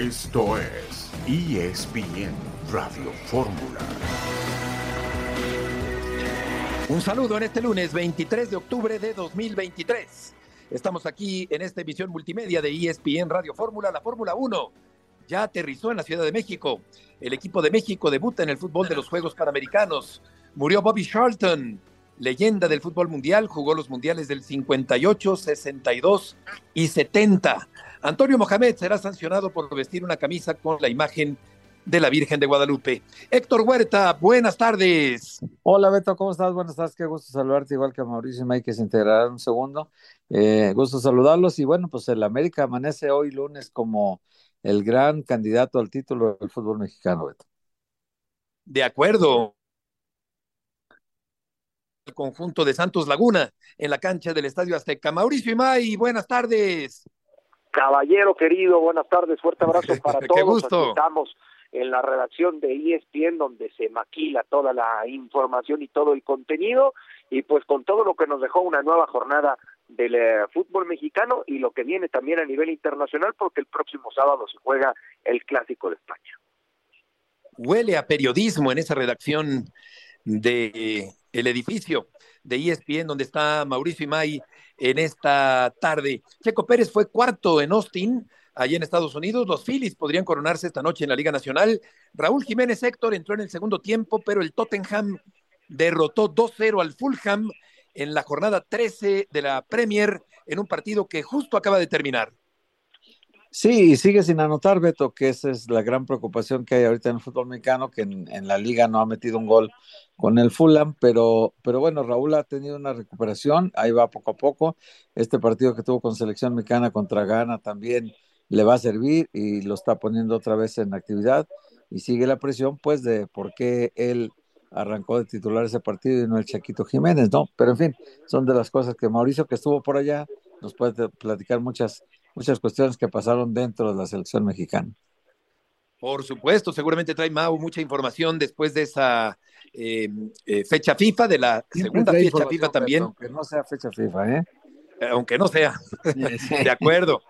Esto es ESPN Radio Fórmula. Un saludo en este lunes 23 de octubre de 2023. Estamos aquí en esta emisión multimedia de ESPN Radio Fórmula, la Fórmula 1. Ya aterrizó en la Ciudad de México. El equipo de México debuta en el fútbol de los Juegos Panamericanos. Murió Bobby Charlton, leyenda del fútbol mundial, jugó los mundiales del 58, 62 y 70. Antonio Mohamed será sancionado por vestir una camisa con la imagen de la Virgen de Guadalupe. Héctor Huerta, buenas tardes. Hola Beto, ¿cómo estás? Buenas tardes, qué gusto saludarte, igual que a Mauricio y Mike que se integrarán un segundo. Eh, gusto saludarlos y bueno, pues el América amanece hoy lunes como el gran candidato al título del fútbol mexicano, Beto. De acuerdo. El conjunto de Santos Laguna en la cancha del Estadio Azteca. Mauricio y May, buenas tardes. Caballero querido, buenas tardes, fuerte abrazo para todos. Qué gusto. Aquí estamos en la redacción de ESPN donde se maquila toda la información y todo el contenido y pues con todo lo que nos dejó una nueva jornada del eh, fútbol mexicano y lo que viene también a nivel internacional porque el próximo sábado se juega el Clásico de España. Huele a periodismo en esa redacción de el edificio de ESPN donde está Mauricio Imay en esta tarde. Checo Pérez fue cuarto en Austin, allí en Estados Unidos. Los Phillies podrían coronarse esta noche en la Liga Nacional. Raúl Jiménez Héctor entró en el segundo tiempo, pero el Tottenham derrotó 2-0 al Fulham en la jornada 13 de la Premier en un partido que justo acaba de terminar. Sí, y sigue sin anotar, Beto, que esa es la gran preocupación que hay ahorita en el fútbol mexicano, que en, la liga no ha metido un gol con el Fulham, pero, pero bueno, Raúl ha tenido una recuperación, ahí va poco a poco. Este partido que tuvo con selección mexicana contra Ghana también le va a servir y lo está poniendo otra vez en actividad y sigue la presión, pues, de por qué él arrancó de titular ese partido y no el Chaquito Jiménez, ¿no? Pero en fin, son de las cosas que Mauricio, que estuvo por allá, nos puede platicar muchas muchas cuestiones que pasaron dentro de la selección mexicana. Por supuesto, seguramente trae Mau mucha información después de esa eh, eh, fecha FIFA, de la segunda fecha FIFA también. Aunque no sea fecha FIFA, ¿eh? eh aunque no sea. de acuerdo,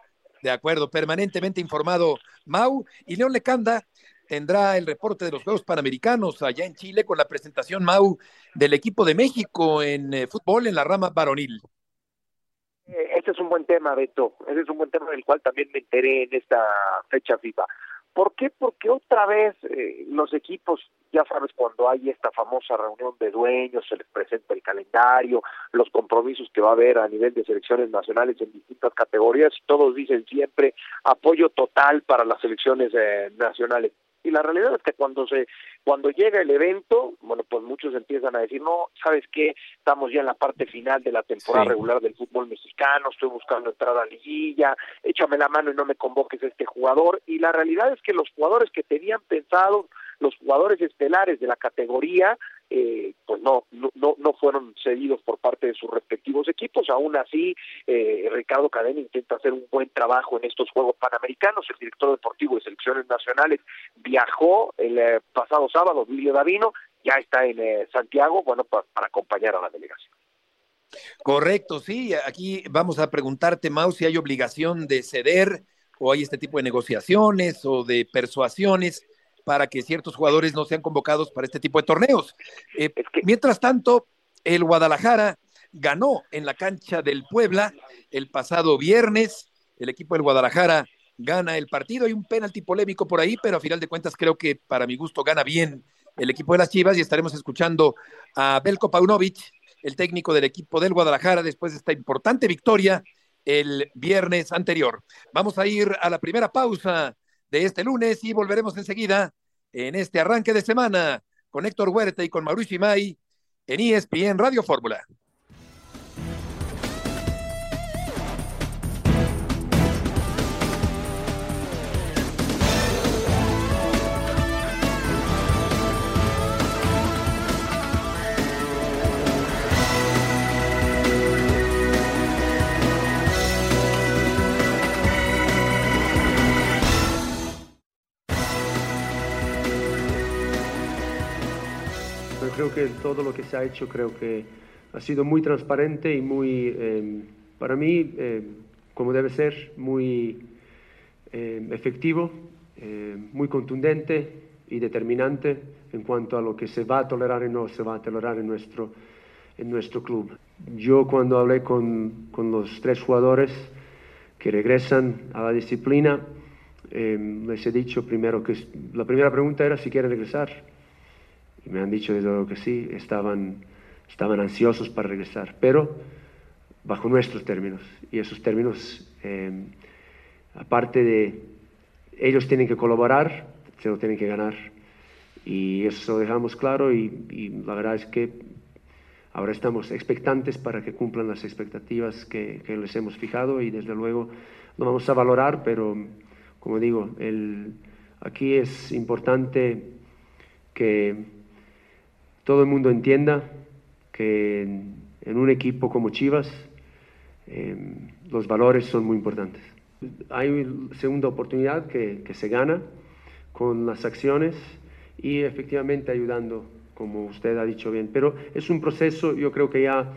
de acuerdo. Permanentemente informado Mau. Y León Lecanda tendrá el reporte de los Juegos Panamericanos allá en Chile con la presentación Mau del equipo de México en eh, fútbol en la rama varonil. Este es un buen tema, Beto. Ese es un buen tema del cual también me enteré en esta fecha FIFA. ¿Por qué? Porque otra vez eh, los equipos, ya sabes, cuando hay esta famosa reunión de dueños, se les presenta el calendario, los compromisos que va a haber a nivel de selecciones nacionales en distintas categorías, todos dicen siempre apoyo total para las selecciones eh, nacionales y la realidad es que cuando se cuando llega el evento bueno pues muchos empiezan a decir no sabes qué estamos ya en la parte final de la temporada sí. regular del fútbol mexicano estoy buscando entrar a liguilla échame la mano y no me convoques a este jugador y la realidad es que los jugadores que tenían pensado los jugadores estelares de la categoría eh, pues no, no, no fueron cedidos por parte de sus respectivos equipos. Aún así, eh, Ricardo Cadena intenta hacer un buen trabajo en estos Juegos Panamericanos. El director deportivo de selecciones nacionales viajó el eh, pasado sábado, Emilio Davino, ya está en eh, Santiago, bueno, para, acompañar a la delegación. Correcto, sí. Aquí vamos a preguntarte, Mau, si hay obligación de ceder o hay este tipo de negociaciones o de persuasiones para que ciertos jugadores no sean convocados para este tipo de torneos. Eh, es que... Mientras tanto, el Guadalajara ganó en la cancha del Puebla el pasado viernes. El equipo del Guadalajara gana el partido. Hay un penalti polémico por ahí, pero a final de cuentas creo que para mi gusto gana bien el equipo de las Chivas y estaremos escuchando a Belko Paunovic, el técnico del equipo del Guadalajara, después de esta importante victoria el viernes anterior. Vamos a ir a la primera pausa de este lunes y volveremos enseguida en este arranque de semana con Héctor Huerta y con Mauricio Imay en ESPN Radio Fórmula. Creo que todo lo que se ha hecho creo que ha sido muy transparente y muy, eh, para mí, eh, como debe ser, muy eh, efectivo. muy contundente y determinante en cuanto a lo que se va a tolerar y no se va a tolerar en nuestro, en nuestro club. Yo cuando hablé con, con los tres jugadores que regresan a la disciplina, les he dicho primero que la primera pregunta era si quieren regresar. Y me han dicho desde luego que sí, estaban, estaban ansiosos para regresar, pero bajo nuestros términos. Y esos términos, eh, aparte de ellos tienen que colaborar, se lo tienen que ganar. Y eso lo dejamos claro y, la verdad es que ahora estamos expectantes para que cumplan las expectativas que, que les hemos fijado y desde luego lo vamos a valorar, pero como digo, el, aquí es importante que todo el mundo entienda que en, un equipo como Chivas eh, los valores son muy importantes. Hay segunda oportunidad que, que se gana con las acciones y efectivamente ayudando, como usted ha dicho bien. Pero es un proceso, yo creo que ya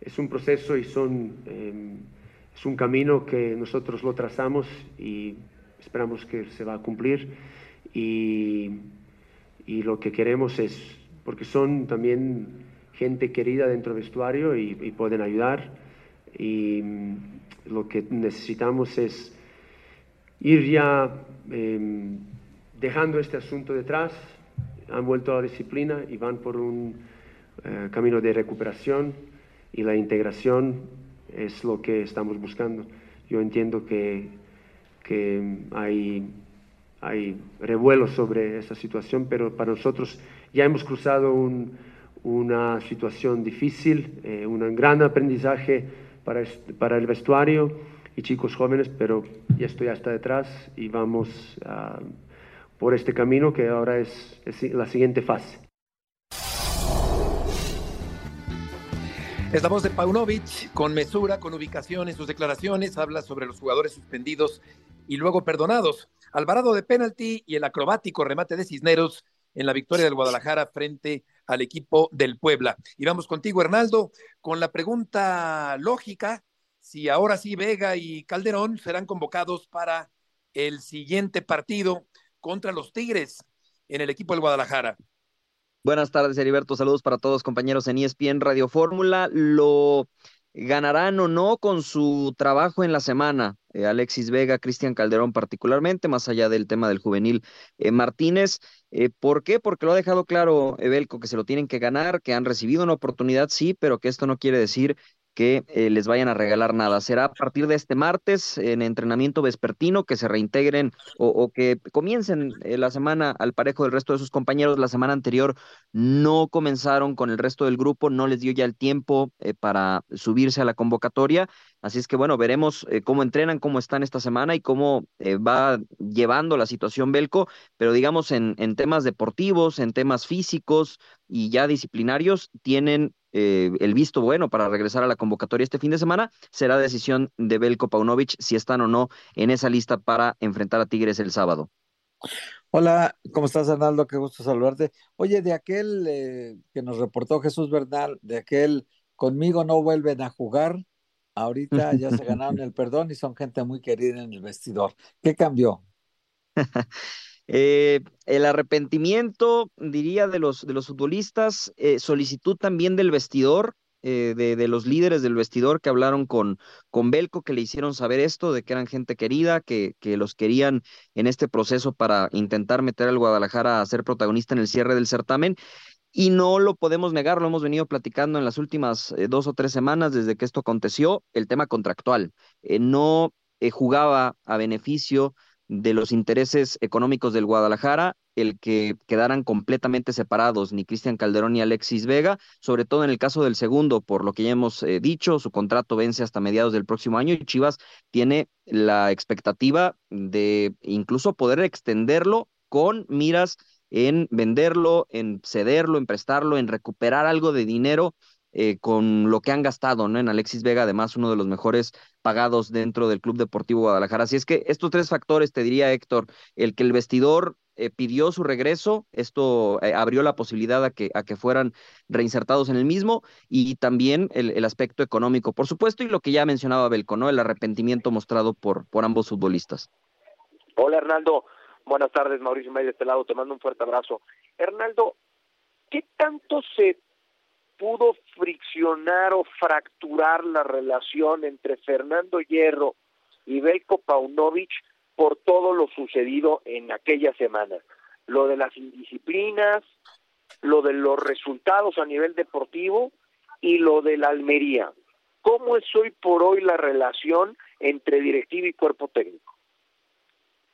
es un proceso y son, em, es un camino que nosotros lo trazamos y esperamos que se va a cumplir. Y, y lo que queremos es, porque son también gente querida dentro del vestuario y, y pueden ayudar. Y mm, lo que necesitamos es ir ya eh, dejando este asunto detrás, han vuelto a la disciplina y van por un eh, camino de recuperación y la integración es lo que estamos buscando. Yo entiendo que, que hay, hay revuelo sobre esta situación, pero para nosotros ya hemos cruzado un, una situación difícil, eh, un gran aprendizaje para, el vestuario y chicos jóvenes, pero ya esto ya está detrás y vamos a por este camino que ahora es, la siguiente fase. Es la voz de Paunovic, con mesura, con ubicación en sus declaraciones, habla sobre los jugadores suspendidos y luego perdonados. Alvarado de penalti y el acrobático remate de Cisneros en la victoria del Guadalajara frente al equipo del Puebla. Y vamos contigo, Hernaldo, con la pregunta lógica, si ahora sí Vega y Calderón serán convocados para el siguiente partido contra los Tigres en el equipo del Guadalajara. Buenas tardes, Heriberto. Saludos para todos, compañeros en ESPN Radio Fórmula. Lo ganarán o no con su trabajo en la semana. Eh, Alexis Vega, Cristian Calderón particularmente, más allá del tema del juvenil eh, Martínez. Eh, ¿Por qué? Porque lo ha dejado claro Ebelco que se lo tienen que ganar, que han recibido una oportunidad, sí, pero que esto no quiere decir que eh, les vayan a regalar nada. Será a partir de este martes en entrenamiento vespertino que se reintegren o, que comiencen eh, la semana al parejo del resto de sus compañeros. La semana anterior no comenzaron con el resto del grupo, no les dio ya el tiempo eh, para subirse a la convocatoria. Así es que bueno, veremos cómo entrenan, cómo están esta semana y cómo va llevando la situación Belco, pero digamos en, en temas deportivos, en temas físicos y ya disciplinarios, tienen eh, el visto bueno para regresar a la convocatoria este fin de semana, será decisión de Belko Paunovic si están o no en esa lista para enfrentar a Tigres el sábado. Hola, ¿cómo estás, Arnaldo? Qué gusto saludarte. Oye, de aquel eh, que nos reportó Jesús Bernal, de aquel conmigo no vuelven a jugar, ahorita ya se ganaron el perdón y son gente muy querida en el vestidor. ¿Qué cambió? Eh, el arrepentimiento, diría, de los, de los futbolistas, eh, solicitud también del vestidor, eh, de, de, los líderes del vestidor que hablaron con, con Belco, que le hicieron saber esto, de que eran gente querida, que, que los querían en este proceso para intentar meter al Guadalajara a ser protagonista en el cierre del certamen. Y no lo podemos negar, lo hemos venido platicando en las últimas dos o tres semanas desde que esto aconteció, el tema contractual. no jugaba a beneficio de los intereses económicos del Guadalajara, el que quedaran completamente separados ni Cristian Calderón ni Alexis Vega, sobre todo en el caso del segundo, por lo que ya hemos eh, dicho, su contrato vence hasta mediados del próximo año y Chivas tiene la expectativa de incluso poder extenderlo con miras en venderlo, en cederlo, en prestarlo, en recuperar algo de dinero eh, con lo que han gastado, ¿no? En Alexis Vega, además, uno de los mejores pagados dentro del Club Deportivo Guadalajara. Así es que estos tres factores, te diría Héctor, el que el vestidor eh, pidió su regreso, esto eh, abrió la posibilidad a que, a que fueran reinsertados en el mismo, y también el, aspecto económico, por supuesto, y lo que ya mencionaba Belco, ¿no? El arrepentimiento mostrado por, por ambos futbolistas. Hola Hernando, Buenas tardes, Mauricio May de este lado, te mando un fuerte abrazo. Hernaldo, ¿qué tanto se pudo friccionar o fracturar la relación entre Fernando Hierro y Belko Paunovic por todo lo sucedido en aquella semana? Lo de las indisciplinas, lo de los resultados a nivel deportivo y lo de la Almería. ¿Cómo es hoy por hoy la relación entre directivo y cuerpo técnico?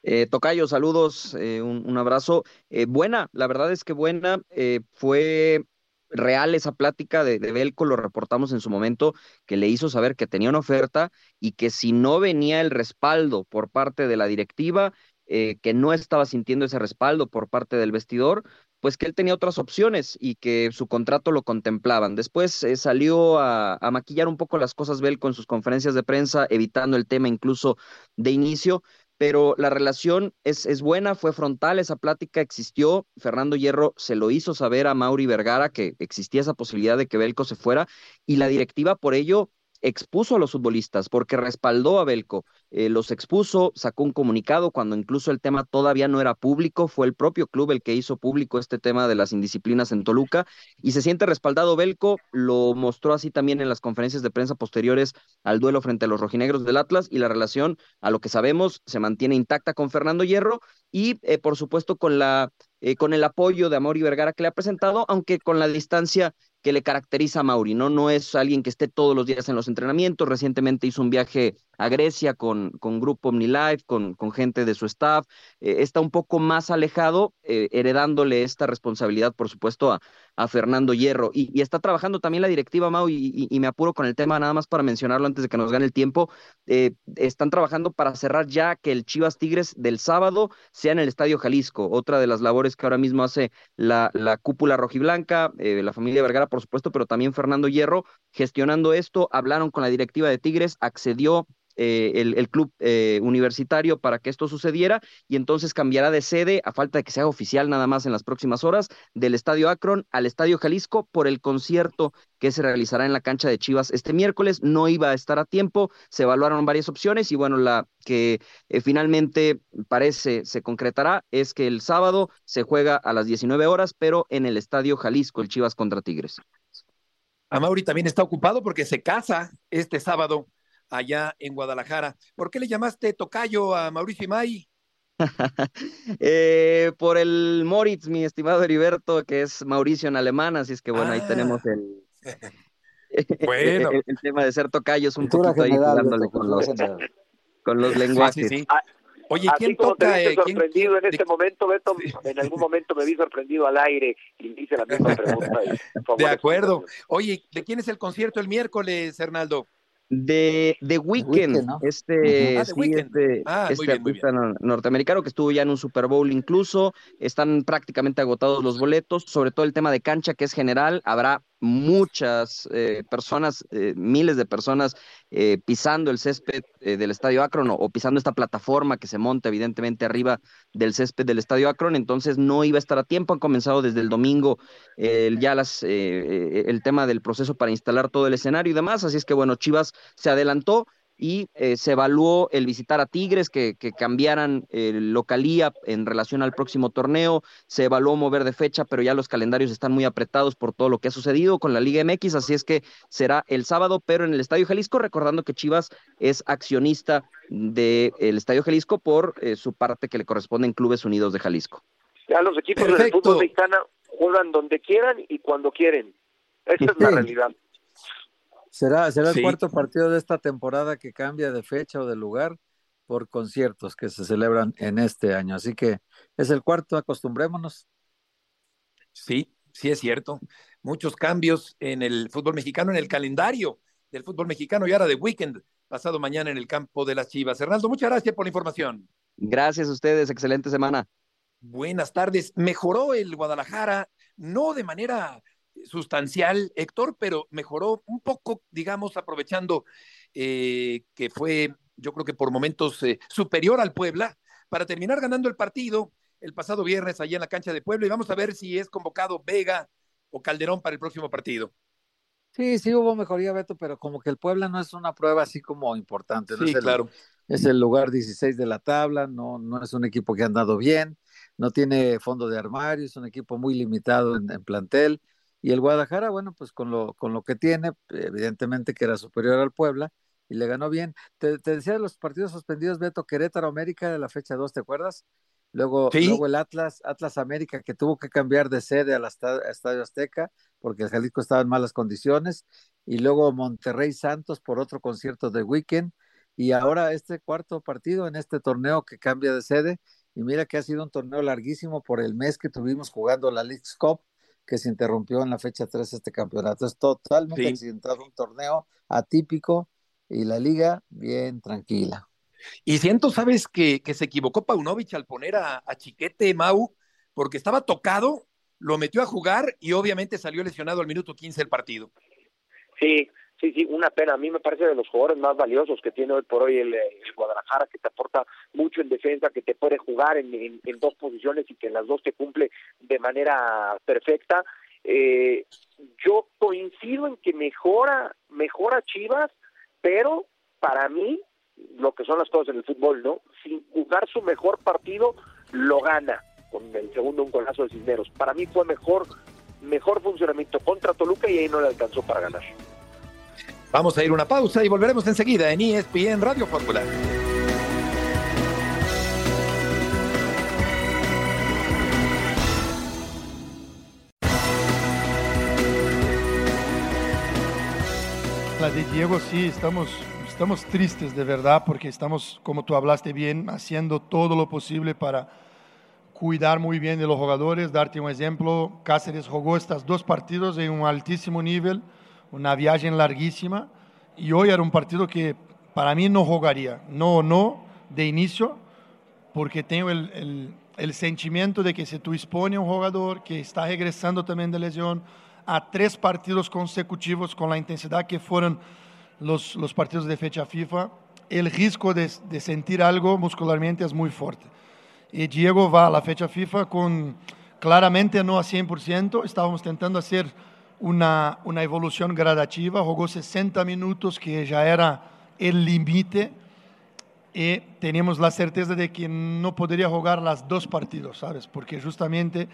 Eh, Tocayo, saludos, eh, un, abrazo. Eh, buena, la verdad es que buena. Eh, fue real esa plática de, Belco, lo reportamos en su momento, que le hizo saber que tenía una oferta y que si no venía el respaldo por parte de la directiva, que no estaba sintiendo ese respaldo por parte del vestidor, pues que él tenía otras opciones y que su contrato lo contemplaban. Después salió a, a, maquillar un poco las cosas Belco en sus conferencias de prensa, evitando el tema incluso de inicio, pero la relación es, es, buena, fue frontal, esa plática existió. Fernando Hierro se lo hizo saber a Mauri Vergara que existía esa posibilidad de que Belco se fuera y la directiva por ello expuso a los futbolistas porque respaldó a Belco, eh, los expuso, sacó un comunicado cuando incluso el tema todavía no era público, fue el propio club el que hizo público este tema de las indisciplinas en Toluca y se siente respaldado Belco, lo mostró así también en las conferencias de prensa posteriores al duelo frente a los rojinegros del Atlas y la relación, a lo que sabemos, se mantiene intacta con Fernando Hierro y eh, por supuesto con la eh, con el apoyo de Amor y Vergara que le ha presentado, aunque con la distancia que le caracteriza a Mauri, ¿no? No es alguien que esté todos los días en los entrenamientos. Recientemente hizo un viaje a Grecia con, con Grupo OmniLife, con, con gente de su staff. Eh, está un poco más alejado, eh, heredándole esta responsabilidad, por supuesto, a, a Fernando Hierro. Y, está trabajando también la directiva, Mau, y, me apuro con el tema nada más para mencionarlo antes de que nos gane el tiempo. Eh, están trabajando para cerrar ya que el Chivas Tigres del sábado sea en el Estadio Jalisco, otra de las labores que ahora mismo hace la, la cúpula rojiblanca, la familia Vergara por supuesto, pero también Fernando Hierro gestionando esto. Hablaron con la directiva de Tigres, accedió eh, el, club eh, universitario para que esto sucediera y entonces cambiará de sede a falta de que sea oficial nada más en las próximas horas del Estadio Akron al Estadio Jalisco por el concierto que se realizará en la cancha de Chivas este miércoles. No iba a estar a tiempo, se evaluaron varias opciones y bueno, la que eh, finalmente parece se concretará es que el sábado se juega a las 19 horas, pero en el Estadio Jalisco, el Chivas contra Tigres. A Mauri también está ocupado porque se casa este sábado allá en Guadalajara. ¿Por qué le llamaste tocayo a Mauricio Imay? eh, por el Moritz, mi estimado Heriberto, que es Mauricio en alemán, así es que bueno, ah. ahí tenemos el, bueno. el, el, tema de ser tocayo es un Cultura poquito general, ahí jugándole con los, con los lenguajes. Sí, sí, sí. Ah, Oye, Así ¿quién como toca? te viste eh, ¿quién- sorprendido en de- este momento, Beto, en algún momento me vi sorprendido al aire y me hice la misma pregunta. y, por favor, De acuerdo. Oye, ¿de quién es el concierto el miércoles, Hernaldo? De The Weeknd, este, Ah, The sí, Weeknd. este, Ah, este bien, artista nor- norteamericano que estuvo ya en un Super Bowl incluso, están prácticamente agotados los boletos, sobre todo el tema de cancha que es general, habrá muchas eh, personas, eh, miles de personas eh, pisando el césped eh, del Estadio Akron o, pisando esta plataforma que se monta evidentemente arriba del césped del Estadio Akron, entonces no iba a estar a tiempo, han comenzado desde el domingo ya las, el tema del proceso para instalar todo el escenario y demás, así es que bueno, Chivas se adelantó y eh, se evaluó el visitar a Tigres, que, que cambiaran eh, localía en relación al próximo torneo, se evaluó mover de fecha, pero ya los calendarios están muy apretados por todo lo que ha sucedido con la Liga MX, así es que será el sábado, pero en el Estadio Jalisco, recordando que Chivas es accionista del Estadio Jalisco por eh, su parte que le corresponde en Clubes Unidos de Jalisco. Ya los equipos del fútbol mexicano juegan donde quieran y cuando quieren. Esa es la realidad. Será, será Sí. el cuarto partido de esta temporada que cambia de fecha o de lugar por conciertos que se celebran en este año. Así que es el cuarto, acostumbrémonos. Sí, sí es cierto. Muchos cambios en el fútbol mexicano, en el calendario del fútbol mexicano y ahora de weekend, pasado mañana en el campo de las Chivas. Hernaldo, muchas gracias por la información. Gracias a ustedes, excelente semana. Buenas tardes. Mejoró el Guadalajara, no de manera sustancial, Héctor, pero mejoró un poco, digamos, aprovechando eh, que fue, yo creo que por momentos eh, superior al Puebla, para terminar ganando el partido el pasado viernes allá en la cancha de Puebla. Y vamos a ver si es convocado Vega o Calderón para el próximo partido. Sí, sí hubo mejoría, Beto, pero como que el Puebla no es una prueba así como importante. no Sí, es el, claro. es el lugar 16 de la tabla, no, no es un equipo que ha andado bien, no tiene fondo de armario, es un equipo muy limitado en, plantel. Y el Guadalajara, bueno, pues con lo, con lo que tiene, evidentemente que era superior al Puebla y le ganó bien. Te, decía de los partidos suspendidos, Beto Querétaro América de la fecha 2, ¿te acuerdas? Luego, luego el Atlas, Atlas América, que tuvo que cambiar de sede al Estadio Azteca porque el Jalisco estaba en malas condiciones. Y luego Monterrey Santos por otro concierto de weekend. Y ahora este cuarto partido en este torneo que cambia de sede. Y mira que ha sido un torneo larguísimo por el mes que tuvimos jugando la League Cup, que se interrumpió en la fecha 3 este campeonato. Es totalmente accidentado, un torneo atípico y la liga bien tranquila. Y siento, sabes, que, que se equivocó Paunovic al poner a, Chiquete Mau, porque estaba tocado, lo metió a jugar y obviamente salió lesionado al minuto 15 del partido. Sí, sí, sí, una pena. A mí me parece de los jugadores más valiosos que tiene hoy por hoy el, Guadalajara, que te aporta mucho en defensa, que te puede jugar en, dos posiciones y que en las dos te cumple de manera perfecta. Eh, yo coincido en que mejora, mejora Chivas, pero para mí lo que son las cosas en el fútbol, ¿no? Sin jugar su mejor partido, lo gana con el segundo un golazo de Cisneros. Para mí fue mejor, mejor funcionamiento contra Toluca y ahí no le alcanzó para ganar. Vamos a ir una pausa y volveremos enseguida en ESPN Radio Fórmula. La de Diego sí, estamos estamos tristes de verdad porque estamos, como tú hablaste bien, haciendo todo lo posible para cuidar muy bien de los jugadores. Darte un ejemplo, Cáceres jugó estos dos partidos en un altísimo nivel, una viaje larguísima, y hoy era un partido que para mí no jugaría, no no, de inicio, porque tengo el, el, el sentimiento de que si tú expones a un jugador que está regresando también de lesión a tres partidos consecutivos con la intensidad que fueron los, los partidos de fecha FIFA, el riesgo de, de, sentir algo muscularmente es muy fuerte. Y Diego va a la fecha FIFA con claramente no a 100%, estábamos intentando hacer una, una evolución gradativa, jugó 60 minutos que ya era el límite y tenemos la certeza de que no podría jugar las dos partidos, ¿sabes? Porque justamente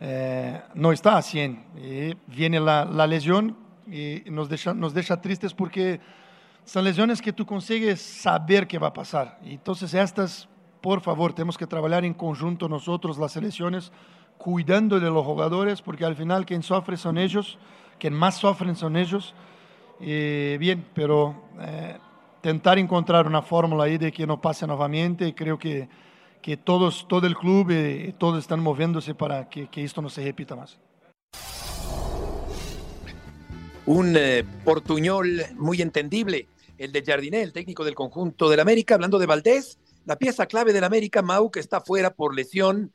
eh, no está a 100. Y viene la, la lesión y nos deja, nos deja tristes porque son lesiones que tú consigues saber qué va a pasar. Entonces estas, por favor, tenemos que trabajar en conjunto nosotros, las selecciones, cuidando de los jugadores, porque al final quien sufre son ellos, quien más sufren son ellos. bien, pero eh, tentar encontrar una fórmula ahí de que no pase nuevamente, creo que, que todos, todo el club y, todos están moviéndose para que, que esto no se repita más. Un eh, portuñol muy entendible, el de Jardiné, el técnico del conjunto del América, hablando de Valdés, la pieza clave del América, Mau, que está fuera por lesión,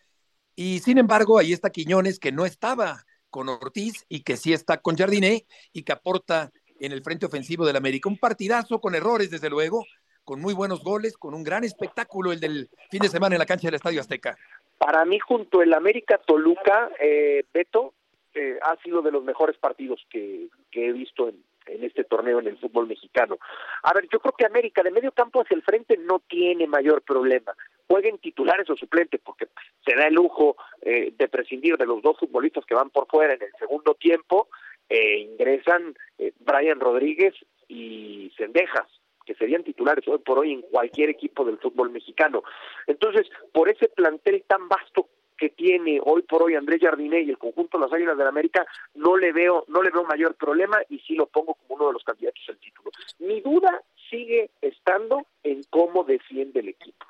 y sin embargo ahí está Quiñones, que no estaba con Ortiz y que sí está con Jardiné y que aporta en el frente ofensivo del América. Un partidazo con errores, desde luego, con muy buenos goles, con un gran espectáculo el del fin de semana en la cancha del Estadio Azteca. Para mí, junto el América Toluca, eh, Beto, eh, ha sido de los mejores partidos que, he visto en, este torneo en el fútbol mexicano. A ver, yo creo que América de medio campo hacia el frente no tiene mayor problema. Jueguen titulares o suplentes, porque se da el lujo eh, de prescindir de los dos futbolistas que van por fuera en el segundo tiempo, e ingresan eh, Brian Rodríguez y Cendejas que serían titulares hoy por hoy en cualquier equipo del fútbol mexicano. Entonces, por ese plantel tan vasto que tiene hoy por hoy Andrés Jardiné y el conjunto de las Águilas del la América, no le veo, no le veo mayor problema y sí lo pongo como uno de los candidatos al título. Mi duda sigue estando en cómo defiende el equipo.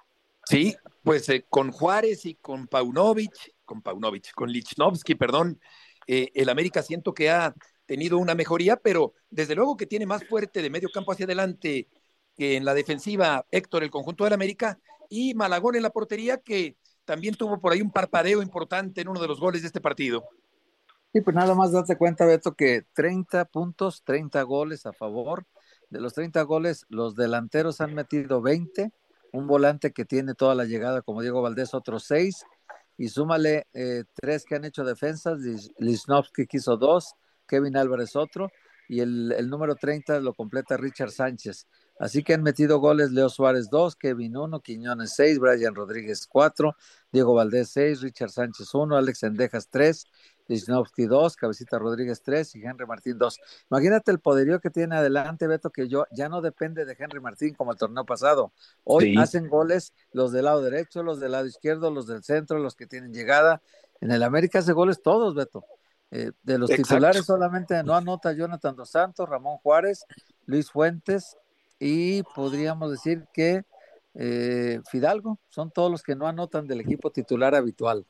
Sí, pues eh, con Juárez y con Paunovic, con Paunovic, con Lichnowsky, perdón, eh, el América siento que ha tenido una mejoría, pero desde luego que tiene más fuerte de medio campo hacia adelante que en la defensiva Héctor, el conjunto del América, y Malagón en la portería que también tuvo por ahí un parpadeo importante en uno de los goles de este partido. Y pues nada más date cuenta, Beto, que 30 puntos, 30 goles a favor. De los 30 goles, los delanteros han metido 20, un volante que tiene toda la llegada, como Diego Valdés, otros 6, y súmale eh, tres que han hecho defensas, Lisnowski que hizo dos, Kevin Álvarez otro, y el, el número 30 lo completa Richard Sánchez. Así que han metido goles Leo Suárez 2, Kevin 1, Quiñones 6, Brian Rodríguez 4, Diego Valdés 6, Richard Sánchez 1, Alex Endejas 3, Lichnowsky 2, Cabecita Rodríguez 3 y Henry Martín 2. Imagínate el poderío que tiene adelante, Beto, que yo ya no depende de Henry Martín como el torneo pasado. Hoy hacen goles los del lado derecho, los del lado izquierdo, los del centro, los que tienen llegada. En el América hace goles todos, Beto. Eh, de los titulares solamente no anota Jonathan Dos Santos, Ramón Juárez, Luis Fuentes, y podríamos decir que eh, Fidalgo son todos los que no anotan del equipo titular habitual.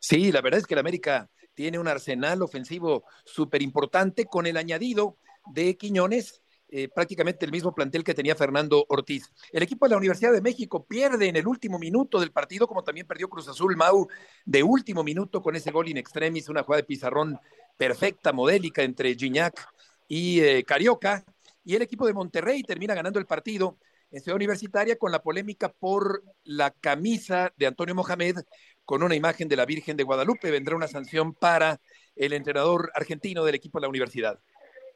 Sí, la verdad es que el América tiene un arsenal ofensivo súper importante con el añadido de Quiñones, eh, prácticamente el mismo plantel que tenía Fernando Ortiz. El equipo de la Universidad de México pierde en el último minuto del partido, como también perdió Cruz Azul Mau de último minuto con ese gol in extremis, una jugada de pizarrón perfecta, modélica entre Gignac y eh, Carioca. Y el equipo de Monterrey termina ganando el partido en Ciudad Universitaria con la polémica por la camisa de Antonio Mohamed con una imagen de la Virgen de Guadalupe. Vendrá una sanción para el entrenador argentino del equipo de la universidad.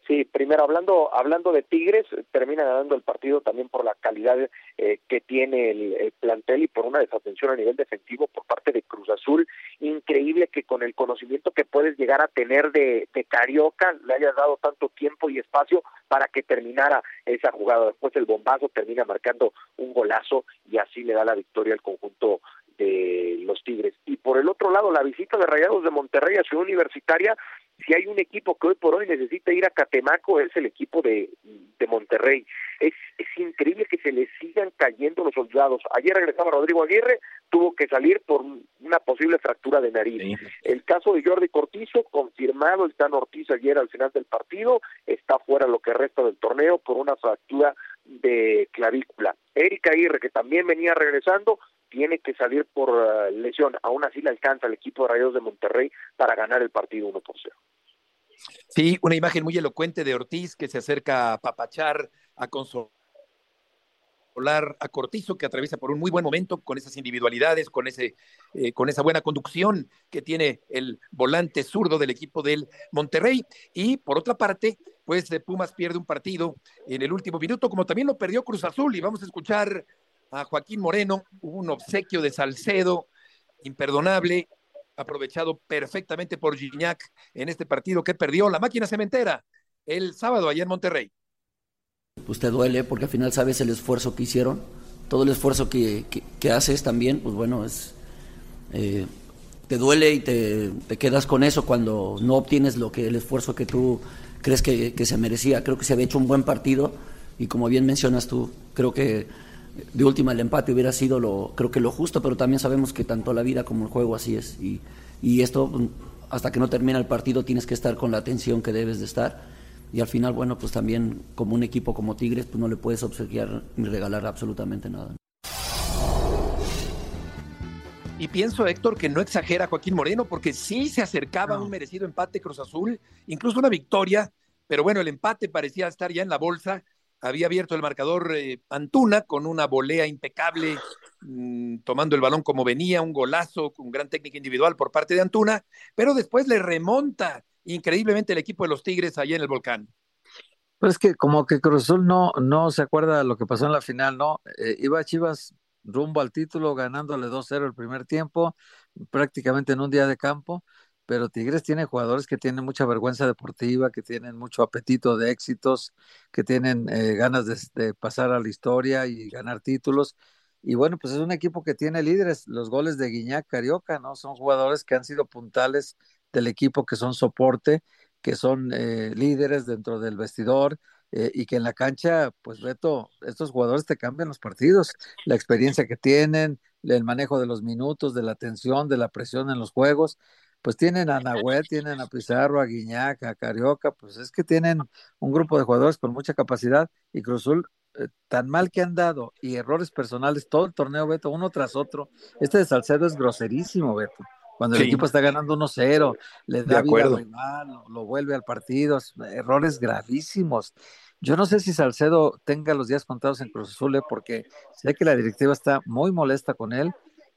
Sí, primero hablando hablando de Tigres, termina ganando el partido también por la calidad eh, que tiene el, plantel y por una desatención a nivel defensivo por parte de Cruz Azul. Increíble que con el conocimiento que puedes llegar a tener de, de Carioca le hayas dado tanto tiempo y espacio para que terminara esa jugada. Después el bombazo termina marcando un golazo y así le da la victoria al conjunto de los Tigres. Y por el otro lado, la visita de Rayados de Monterrey a Ciudad Universitaria si hay un equipo que hoy por hoy necesita ir a Catemaco es el equipo de, de Monterrey. Es, es increíble que se le sigan cayendo los soldados. Ayer regresaba Rodrigo Aguirre, tuvo que salir por una posible fractura de nariz. El caso de Jordi Cortizo, confirmado, está en Ortiz ayer al final del partido, está fuera lo que resta del torneo por una fractura de clavícula. Erika Aguirre, que también venía regresando, tiene que salir por uh, lesión. Aún así le alcanza al equipo de Rayos de Monterrey para ganar el partido 1 por 0. Sí, una imagen muy elocuente de Ortiz que se acerca a papachar, a consolar a Cortizo, que atraviesa por un muy buen momento con esas individualidades, con, ese, eh, con esa buena conducción que tiene el volante zurdo del equipo del Monterrey. Y por otra parte, pues eh, Pumas pierde un partido en el último minuto, como también lo perdió Cruz Azul. Y vamos a escuchar a Joaquín Moreno, hubo un obsequio de Salcedo imperdonable, aprovechado perfectamente por Gignac en este partido que perdió la máquina cementera el sábado allá en Monterrey. Pues te duele porque al final sabes el esfuerzo que hicieron, todo el esfuerzo que, haces también, pues bueno, es eh, te duele y te, quedas con eso cuando no obtienes lo que el esfuerzo que tú crees que, que se merecía. Creo que se había hecho un buen partido y como bien mencionas tú, creo que de última el empate hubiera sido lo, creo que lo justo, pero también sabemos que tanto la vida como el juego así es. Y, y esto, mm, hasta que no termina el partido, tienes que estar con la atención que debes de estar. Y al final, bueno, pues también como un equipo como Tigres, pues no le puedes obsequiar ni regalar absolutamente nada. Y pienso, Héctor, que no exagera Joaquín Moreno, porque sí se acercaba a un merecido empate Cruz Azul, incluso una victoria, pero bueno, el empate parecía estar ya en la bolsa había abierto el marcador eh, Antuna con una volea impecable, mm, tomando el balón como venía, un golazo con gran técnica individual por parte de Antuna, pero después le remonta increíblemente el equipo de los Tigres allá en el volcán. Pues que como que Cruz Azul no, no se acuerda de lo que pasó en la final, ¿no? Eh, iba Chivas rumbo al título ganándole 2-0 el primer tiempo, prácticamente en un día de campo, pero Tigres tiene jugadores que tienen mucha vergüenza deportiva, que tienen mucho apetito de éxitos, que tienen eh, ganas de, pasar a la historia y ganar títulos. Y bueno, pues es un equipo que tiene líderes, los goles de Guiñac, Carioca, ¿no? Son jugadores que han sido puntales del equipo, que son soporte, que son eh, líderes dentro del vestidor eh, y que en la cancha, pues Beto, estos jugadores te cambian los partidos, la experiencia que tienen, el manejo de los minutos, de la tensión, de la presión en los juegos pues tienen a Nahuel, tienen a Pizarro, a Guiñac, a Carioca, pues es que tienen un grupo de jugadores con mucha capacidad y Cruzul eh, tan mal que han dado y errores personales todo el torneo, Beto, uno tras otro. Este de Salcedo es groserísimo, Beto. Cuando el equipo está ganando 1-0, le da vida al rival, lo, vuelve al partido, errores gravísimos. Yo no sé si Salcedo tenga los días contados en Cruz Azul, ¿eh? porque sé que la directiva está muy molesta con él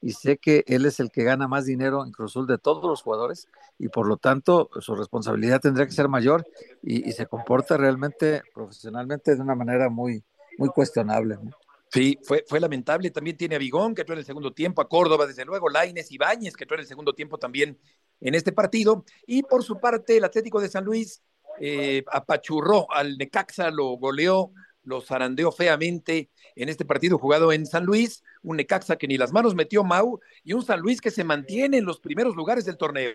y sé que él es el que gana más dinero en Cruzul de todos los jugadores y por lo tanto su responsabilidad tendría que ser mayor y, se comporta realmente profesionalmente de una manera muy, muy cuestionable. Sí, fue, fue lamentable. También tiene a Vigón, que entró en el segundo tiempo, a Córdoba, desde luego, Laines y Bañez, que entró en el segundo tiempo también en este partido. Y por su parte, el Atlético de San Luis eh, apachurró al Necaxa, lo goleó, lo zarandeó feamente en este partido jugado en San Luis. Un Necaxa que ni las manos metió Mau y un San Luis que se mantiene en los primeros lugares del torneo.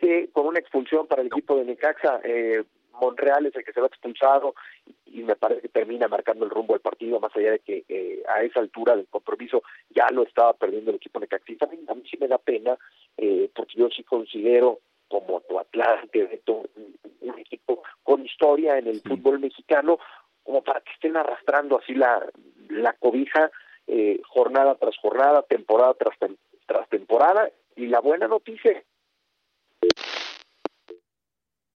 Sí, con una expulsión para el equipo de Necaxa. Eh, Monreal es el que se va expulsado y me parece que termina marcando el rumbo del partido, más allá de que eh, a esa altura del compromiso ya lo estaba perdiendo el equipo de A mí, a mí sí me da pena, eh, porque yo sí considero como tu Atlante, un equipo con historia en el fútbol mexicano, como para que estén arrastrando así la, la cobija eh, jornada tras jornada, temporada tras, tras temporada. Y la buena noticia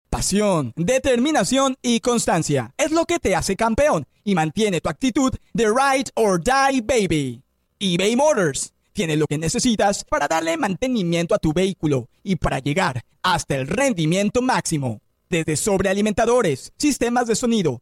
Pasión, determinación y constancia es lo que te hace campeón y mantiene tu actitud de ride or die baby. eBay Motors tiene lo que necesitas para darle mantenimiento a tu vehículo y para llegar hasta el rendimiento máximo. Desde sobrealimentadores, sistemas de sonido,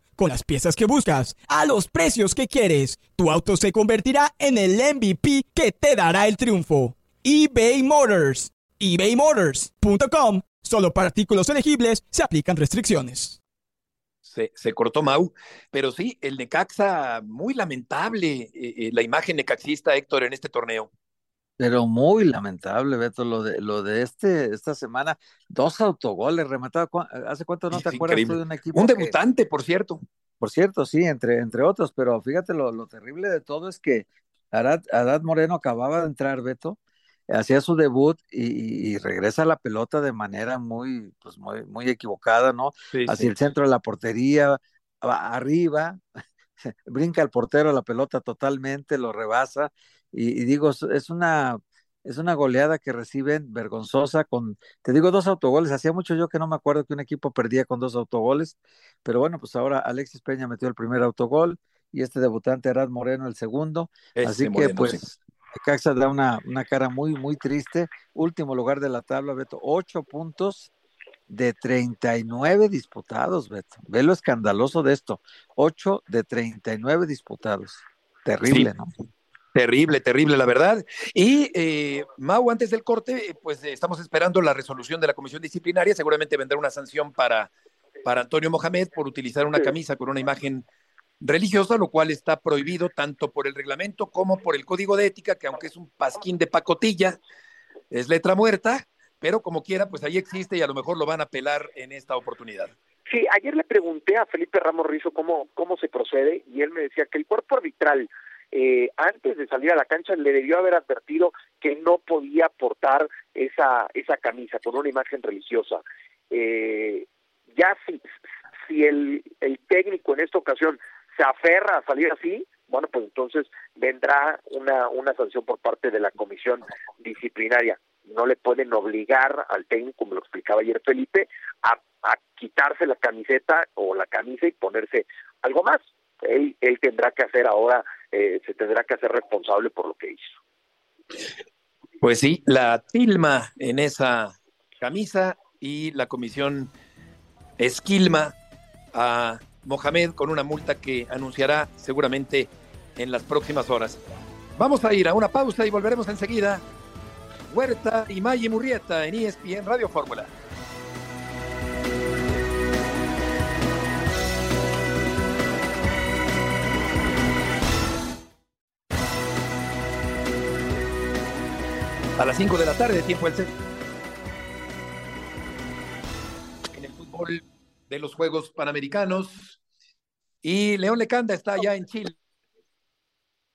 Con las piezas que buscas, a los precios que quieres, tu auto se convertirá en el MVP que te dará el triunfo. eBay Motors. ebaymotors.com Solo para artículos elegibles se aplican restricciones. Se, se, cortó Mau, pero sí, el Necaxa, muy lamentable eh, eh, la imagen necaxista, Héctor, en este torneo. Pero muy lamentable, Beto, lo de, lo de este, esta semana, dos autogoles rematados. ¿Hace cuánto no te acuerdas tú de un equipo? Un debutante, por cierto. Por cierto, sí, entre, entre otros, pero fíjate, lo, lo terrible de todo es que Arad, Arad Moreno acababa de entrar, Beto, hacía su debut y, regresa la pelota de manera muy, pues muy, muy equivocada, ¿no? Hacia el centro de la portería, arriba, brinca el portero la pelota totalmente, lo rebasa, y, digo, es una, es una goleada que reciben vergonzosa con, te digo, dos autogoles. Hacía mucho yo que no me acuerdo que un equipo perdía con dos autogoles, pero bueno, pues ahora Alexis Peña metió el primer autogol y este debutante Arad Moreno el segundo. Así que pues Caxa da una, una cara muy, muy triste. Último lugar de la tabla, Beto. Ocho puntos de 39 disputados, Beto. Ve lo escandaloso de esto. Ocho de 39 disputados. Terrible, ¿no? Terrible, terrible, la verdad. Y eh, Mau, antes del corte, pues estamos esperando la resolución de la comisión disciplinaria. Seguramente vendrá una sanción para, para Antonio Mohamed por utilizar una camisa con una imagen religiosa, lo cual está prohibido tanto por el reglamento como por el código de ética, que aunque es un pasquín de pacotilla, es letra muerta, pero como quiera, pues ahí existe y a lo mejor lo van a apelar en esta oportunidad. Sí, ayer le pregunté a Felipe Ramos Rizo cómo, cómo se procede y él me decía que el cuerpo arbitral eh, antes de salir a la cancha le debió haber advertido que no podía portar esa, esa camisa con una imagen religiosa. Eh, ya si, si el, el técnico en esta ocasión se aferra a salir así, bueno, pues entonces vendrá una, una sanción por parte de la comisión disciplinaria. No le pueden obligar al técnico, como lo explicaba ayer Felipe, a, quitarse la camiseta o la camisa y ponerse algo más. Él, él tendrá que hacer ahora, eh, se tendrá que hacer responsable por lo que hizo. Pues sí, la tilma en esa camisa y la comisión esquilma a Mohamed con una multa que anunciará seguramente en las próximas horas. Vamos a ir a una pausa y volveremos enseguida. Huerta y Maggi Murrieta en ESPN Radio Fórmula. A las 5 de la tarde, tiempo el En el fútbol de los Juegos Panamericanos. Y León Lecanda está allá en Chile.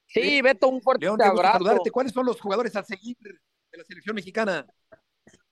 Sí, Beto, un fuerte León, abrazo. Saludarte. ¿Cuáles son los jugadores a seguir de la selección mexicana?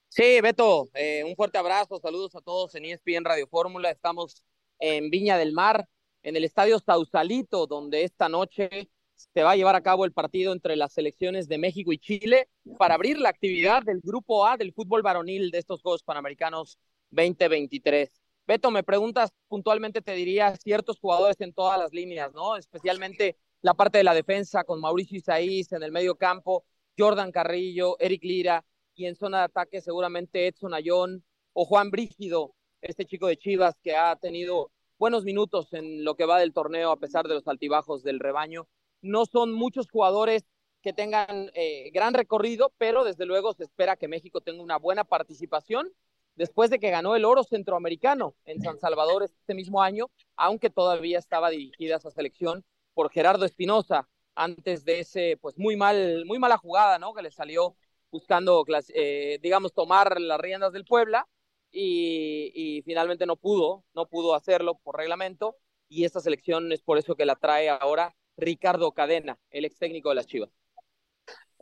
Sí, Beto, eh, un fuerte abrazo, saludos a todos en ESPN Radio Fórmula. Estamos en Viña del Mar, en el estadio Sausalito, donde esta noche se va a llevar a cabo el partido entre las selecciones de México y Chile para abrir la actividad del Grupo A del fútbol varonil de estos Juegos Panamericanos 2023. Beto, me preguntas puntualmente, te diría ciertos jugadores en todas las líneas, ¿no? Especialmente la parte de la defensa con Mauricio Isaíz en el medio campo, Jordan Carrillo, Eric Lira y en zona de ataque seguramente Edson Ayón o Juan Brígido, este chico de Chivas que ha tenido buenos minutos en lo que va del torneo a pesar de los altibajos del rebaño no son muchos jugadores que tengan eh, gran recorrido, pero desde luego se espera que México tenga una buena participación después de que ganó el oro centroamericano en San Salvador este mismo año, aunque todavía estaba dirigida esa selección por Gerardo Espinosa antes de ese pues muy mal muy mala jugada, ¿no? que le salió buscando eh, digamos tomar las riendas del Puebla y, y, finalmente no pudo, no pudo hacerlo por reglamento y esta selección es por eso que la trae ahora Ricardo Cadena, el ex técnico de las Chivas.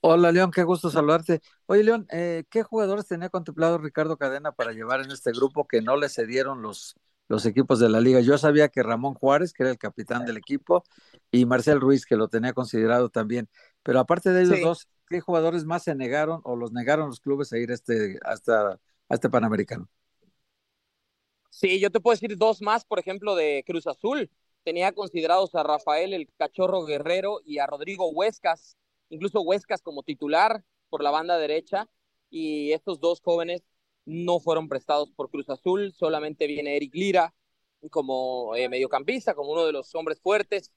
Hola León, qué gusto saludarte. Oye León, eh, ¿qué jugadores tenía contemplado Ricardo Cadena para llevar en este grupo que no le cedieron los, los equipos de la liga? Yo sabía que Ramón Juárez, que era el capitán del equipo, y Marcel Ruiz, que lo tenía considerado también. Pero aparte de ellos dos, ¿qué jugadores más se negaron o los negaron los clubes a ir a este, hasta, a este Panamericano? Sí, yo te puedo decir dos más, por ejemplo, de Cruz Azul tenía considerados a Rafael el Cachorro Guerrero y a Rodrigo Huescas, incluso Huescas como titular por la banda derecha, y estos dos jóvenes no fueron prestados por Cruz Azul, solamente viene Eric Lira como eh, mediocampista, como uno de los hombres fuertes.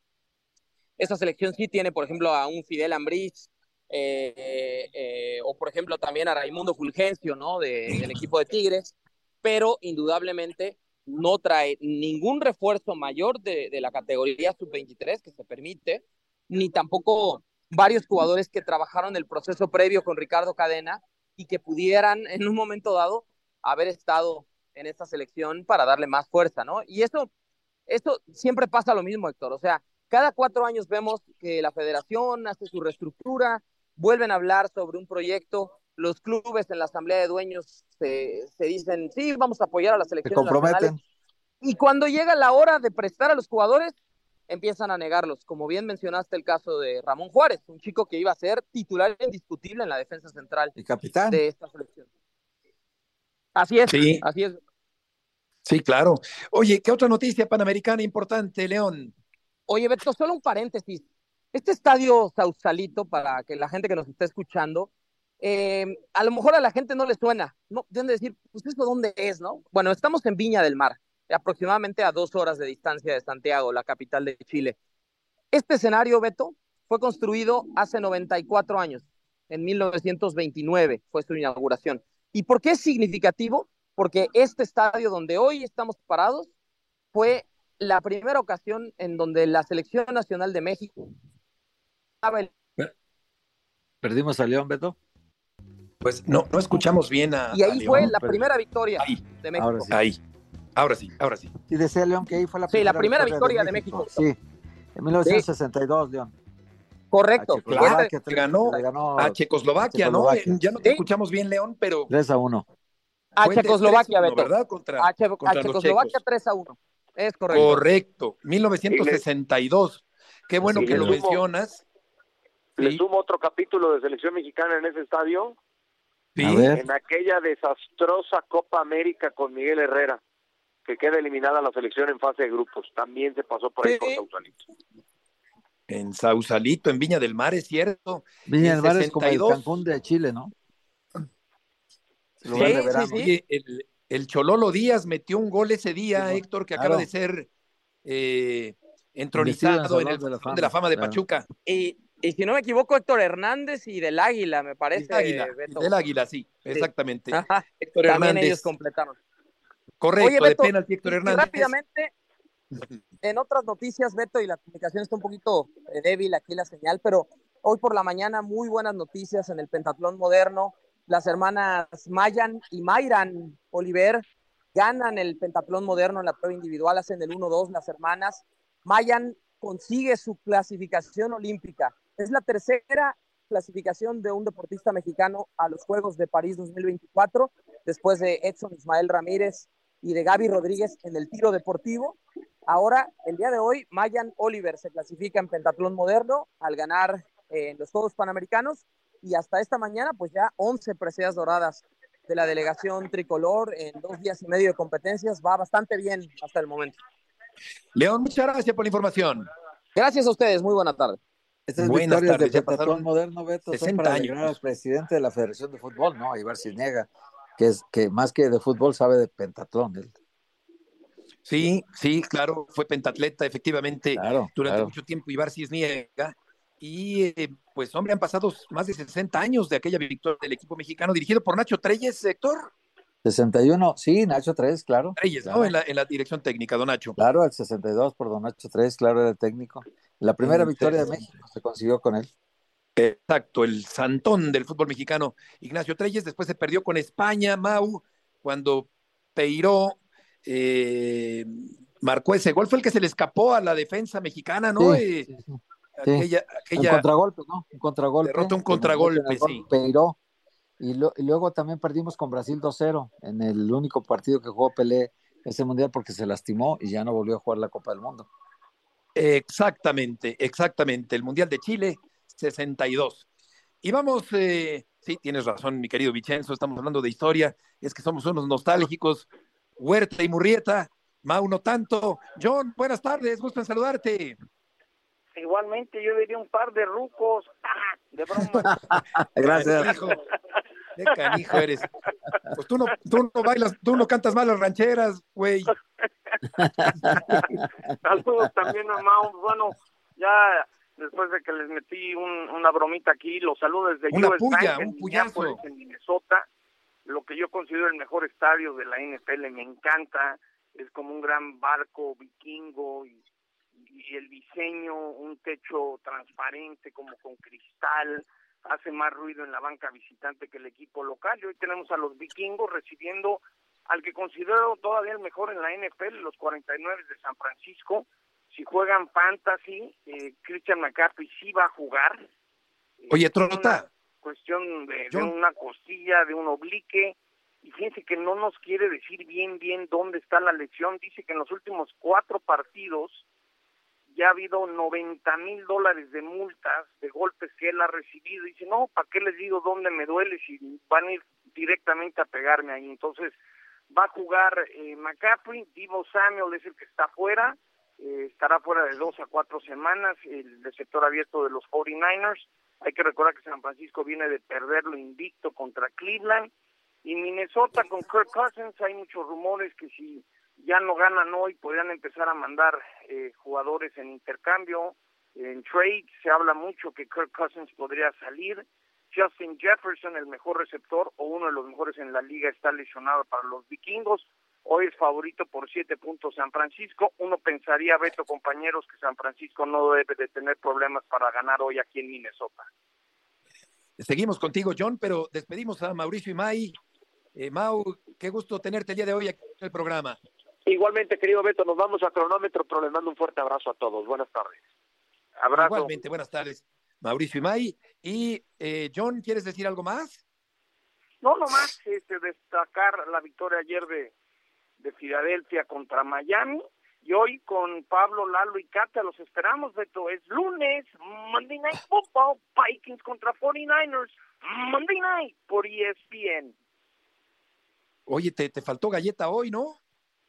Esta selección sí tiene, por ejemplo, a un Fidel Ambriz, eh, eh, o por ejemplo también a Raimundo Fulgencio, ¿no? del equipo de Tigres, pero indudablemente no trae ningún refuerzo mayor de, la categoría sub-23 que se permite, ni tampoco varios jugadores que trabajaron el proceso previo con Ricardo Cadena y que pudieran en un momento dado haber estado en esta selección para darle más fuerza, ¿no? Y eso, esto siempre pasa lo mismo, Héctor. O sea, cada cuatro años vemos que la federación hace su reestructura, vuelven a hablar sobre un proyecto, los clubes en la asamblea de dueños se, dicen, sí, vamos a apoyar a la selección. Se comprometen. Y cuando llega la hora de prestar a los jugadores, empiezan a negarlos. Como bien mencionaste el caso de Ramón Juárez, un chico que iba a ser titular indiscutible en la defensa central y capitán de esta selección. Así es, sí. así es. Sí, claro. Oye, ¿qué otra noticia panamericana importante, León? Oye, Beto, solo un paréntesis. Este estadio Sausalito, para que la gente que nos está escuchando, eh, a lo mejor a la gente no le suena, no, deben decir, pues eso dónde es, ¿no? Bueno, estamos en Viña del Mar, aproximadamente a dos horas de distancia de Santiago, la capital de Chile. Este escenario, Beto, fue construido hace 94 años, en 1929 fue su inauguración. ¿Y por qué es significativo? Porque este estadio donde hoy estamos parados fue la primera ocasión en donde la Selección Nacional de México... ¿Perdimos a León, Beto? Pues no, no escuchamos bien a. Y ahí fue la primera victoria de México. Ahora sí. Ahí. Ahora sí, ahora sí. Y decía León que ahí fue la primera, sí, la primera victoria, de, México. Sí, en 1962, León. Correcto. Claro, que ganó, ganó, a Checoslovaquia, ¿no? Ya no te escuchamos bien, León, pero. 3 a 1. A Checoslovaquia, Beto. ¿verdad? Contra, a, Checoslovaquia 3 a 1. Es correcto. Correcto. 1962. Qué bueno que lo mencionas. Le sumo otro capítulo de selección mexicana en ese estadio en aquella desastrosa Copa América con Miguel Herrera, que queda eliminada la selección en fase de grupos. También se pasó por ahí con Sausalito. En Sausalito, en Viña del Mar, es cierto. Viña del Mar es como el Cancún de Chile, ¿no? Sí, sí, el, el, Chololo Díaz metió un gol ese día, Héctor, que acaba de ser eh, entronizado en el de la, fama, de, la fama de Pachuca. Y, y si no me equivoco, Héctor Hernández y del Águila, me parece. Del Águila, sí, exactamente. Héctor También ellos completaron. Correcto, de penalti Héctor Hernández. rápidamente, en otras noticias, Beto, y la comunicación está un poquito eh, débil aquí la señal, pero hoy por la mañana muy buenas noticias en el pentatlón moderno. Las hermanas Mayan y Mayran Oliver ganan el pentatlón moderno en la prueba individual, hacen el 1-2 las hermanas. Mayan consigue su clasificación olímpica es la tercera clasificación de un deportista mexicano a los Juegos de París 2024, después de Edson Ismael Ramírez y de Gaby Rodríguez en el tiro deportivo. Ahora, el día de hoy, Mayan Oliver se clasifica en pentatlón moderno al ganar eh, en los Juegos Panamericanos y hasta esta mañana, pues ya 11 preseas doradas de la delegación tricolor en dos días y medio de competencias. Va bastante bien hasta el momento. León, muchas gracias por la información. Gracias a ustedes, muy buena tarde. Estas Buenas victorias tardes, de pentatlón moderno, Beto, son 60 para años. al presidente de la Federación de Fútbol, ¿no? Ibar Cisniega, que es que más que de fútbol sabe de pentatlón. él. Sí, sí, claro, fue pentatleta, efectivamente, Claro, durante claro. mucho tiempo Ibar Cisniega. Y eh, pues, hombre, han pasado más de 60 años de aquella victoria del equipo mexicano dirigido por Nacho Treyes, Héctor 61, sí, Nacho 3, claro. Treyes, claro. ¿no? En la, en la dirección técnica, don Nacho. Claro, el 62 por Don Nacho 3, claro, era el técnico. La primera victoria de. México se consiguió con él. Exacto, el santón del fútbol mexicano, Ignacio Treyes. Después se perdió con España, Mau, cuando Peiró eh, marcó ese gol. Fue el que se le escapó a la defensa mexicana, ¿no? Sí, Eh, sí. aquella, Un aquella contragolpe, ¿no? Un contragolpe. Derrota, un contragolpe, sí. Peiró. Y, lo- y luego también perdimos con Brasil 2-0 en el único partido que jugó Pelé ese mundial porque se lastimó y ya no volvió a jugar la Copa del Mundo. Exactamente, exactamente. El Mundial de Chile, 62. Y vamos, eh, sí, tienes razón, mi querido Vicenzo, estamos hablando de historia, es que somos unos nostálgicos. Huerta y Murrieta, Mau no tanto. John, buenas tardes, gusto en saludarte. Igualmente yo diría un par de rucos, ¡ah! de broma. Gracias. Qué canijo eres. Pues tú no, tú no bailas, tú no cantas mal las rancheras, güey. Saludos también a Mau. Bueno, ya después de que les metí un- una bromita aquí, los saludo desde Una US puya, Bank un puyazo. En Minnesota. Lo que yo considero el mejor estadio de la NFL, me encanta. Es como un gran barco vikingo y, y el diseño, un techo transparente como con cristal, hace más ruido en la banca visitante que el equipo local. Y hoy tenemos a los vikingos recibiendo al que considero todavía el mejor en la NFL, los 49 de San Francisco. Si juegan fantasy, eh, Christian McCaffrey sí va a jugar. Eh, Oye, Trota. cuestión de, de una costilla, de un oblique. Y fíjense que no nos quiere decir bien, bien dónde está la lesión. Dice que en los últimos cuatro partidos ya ha habido 90 mil dólares de multas, de golpes que él ha recibido. Dice, no, ¿para qué les digo dónde me duele si van a ir directamente a pegarme ahí? Entonces, va a jugar eh, McCaffrey, Divo Samuel es el que está fuera, eh, estará fuera de dos a cuatro semanas, el receptor abierto de los 49ers. Hay que recordar que San Francisco viene de perderlo invicto contra Cleveland. Y Minnesota con Kirk Cousins, hay muchos rumores que si ya no ganan hoy, podrían empezar a mandar eh, jugadores en intercambio, en trade. Se habla mucho que Kirk Cousins podría salir. Justin Jefferson, el mejor receptor o uno de los mejores en la liga, está lesionado para los vikingos. Hoy es favorito por siete puntos San Francisco. Uno pensaría, Beto, compañeros, que San Francisco no debe de tener problemas para ganar hoy aquí en Minnesota. Seguimos contigo, John, pero despedimos a Mauricio y Mai. Eh, Mau, qué gusto tenerte el día de hoy aquí en el programa. Igualmente, querido Beto, nos vamos a cronómetro, pero les mando un fuerte abrazo a todos. Buenas tardes. Abrazo. Igualmente, buenas tardes, Mauricio y May. Y eh, John, ¿quieres decir algo más? No, nomás este, destacar la victoria ayer de, de Filadelfia contra Miami. Y hoy con Pablo, Lalo y Cata los esperamos, Beto. Es lunes, Monday Night Football, Vikings contra 49ers, Monday Night por ESPN. Oye, te, te faltó galleta hoy, ¿no?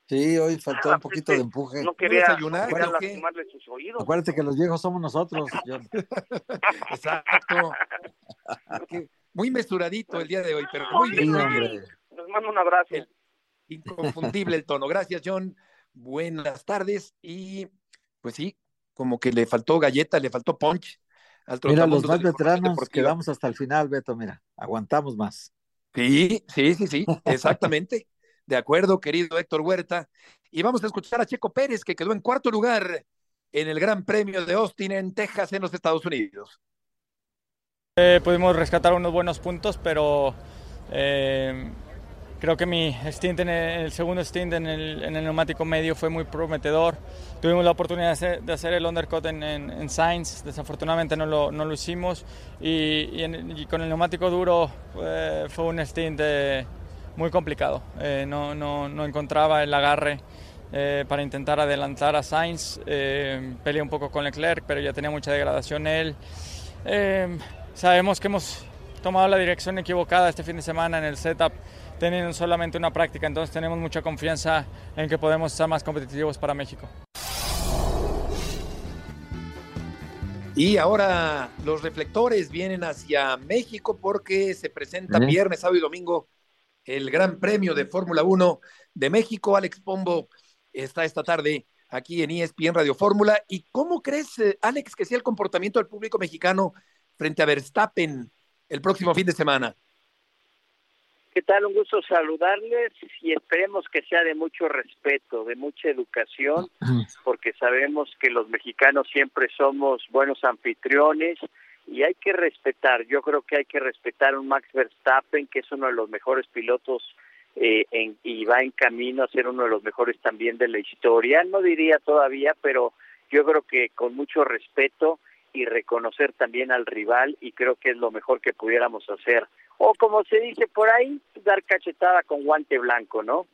Sí, hoy faltó un poquito de empuje. No quería, desayunar, no quería ¿o qué? lastimarle sus oídos. Acuérdate que los viejos somos nosotros. John. Exacto. Muy mesuradito el día de hoy, pero muy bien. Les mando un abrazo. El- Inconfundible el tono. Gracias, John. Buenas tardes. Y pues sí, como que le faltó galleta, le faltó punch al Mira, los más veteranos deportiva. quedamos hasta el final, Beto. Mira, aguantamos más. Sí, sí, sí, sí, exactamente. De acuerdo, querido Héctor Huerta. Y vamos a escuchar a Checo Pérez, que quedó en cuarto lugar en el Gran Premio de Austin en Texas, en los Estados Unidos. Eh, pudimos rescatar unos buenos puntos, pero eh, creo que mi stint en el, segundo stint en el, neumático medio fue muy prometedor. Tuvimos la oportunidad de hacer, el undercut en, en, Sainz, desafortunadamente no lo, hicimos. Y, con el neumático duro eh, fue un stint muy complicado. Eh, no, no, no encontraba el agarre eh, para intentar adelantar a Sainz. Eh, peleé un poco con Leclerc, pero ya tenía mucha degradación él. Eh, sabemos que hemos tomado la dirección equivocada este fin de semana en el setup, teniendo solamente una práctica, entonces tenemos mucha confianza en que podemos ser más competitivos para México. Y ahora los reflectores vienen hacia México porque se presenta viernes, sábado y domingo el Gran Premio de Fórmula 1 de México. Alex Pombo está esta tarde aquí en ESPN Radio Fórmula. ¿Y cómo crees, eh, Alex, que sea el comportamiento del público mexicano frente a Verstappen el próximo fin de semana? ¿Qué tal? Un gusto saludarles y esperemos que sea de mucho respeto, de mucha educación, porque sabemos que los mexicanos siempre somos buenos anfitriones y hay que respetar, yo creo que hay que respetar un Max Verstappen, que es uno de los mejores pilotos eh, en, y va en camino a ser uno de los mejores también de la historia. No diría todavía, pero yo creo que con mucho respeto y reconocer también al rival y creo que es lo mejor que pudiéramos hacer o como se dice por ahí, dar cachetada con guante blanco, ¿no?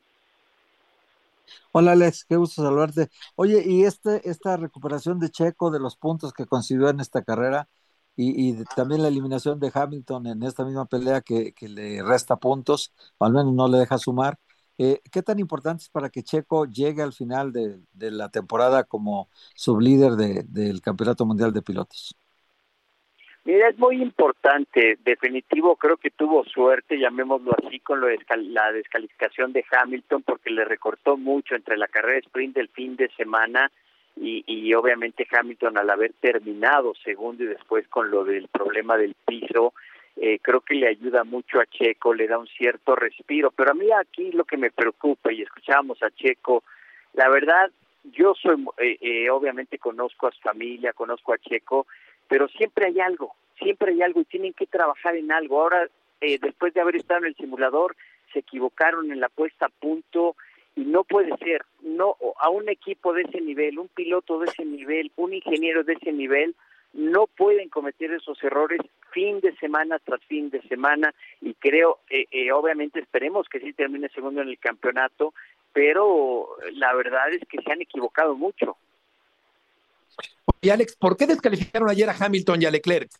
Hola Alex, qué gusto saludarte. Oye, y este, esta recuperación de Checo de los puntos que consiguió en esta carrera y, también la eliminación de Hamilton en esta misma pelea que, le resta puntos, o al menos no le deja sumar, eh, ¿qué tan importante es para que Checo llegue al final de, la temporada como sublíder del Campeonato Mundial de Pilotos? Mira, es muy importante, definitivo, creo que tuvo suerte, llamémoslo así, con lo de la descalificación de Hamilton, porque le recortó mucho entre la carrera sprint del fin de semana y, y obviamente Hamilton al haber terminado segundo y después con lo del problema del piso, eh, creo que le ayuda mucho a Checo, le da un cierto respiro, pero a mí aquí lo que me preocupa, y escuchábamos a Checo, la verdad, yo soy, eh, eh, obviamente conozco a su familia, conozco a Checo, pero siempre hay algo, siempre hay algo y tienen que trabajar en algo. Ahora, eh, después de haber estado en el simulador, se equivocaron en la puesta a punto y no puede ser, no a un equipo de ese nivel, un piloto de ese nivel, un ingeniero de ese nivel, no pueden cometer esos errores fin de semana tras fin de semana y creo, eh, eh, obviamente esperemos que sí termine segundo en el campeonato, pero la verdad es que se han equivocado mucho. Y Alex, ¿por qué descalificaron ayer a Hamilton y a Leclerc?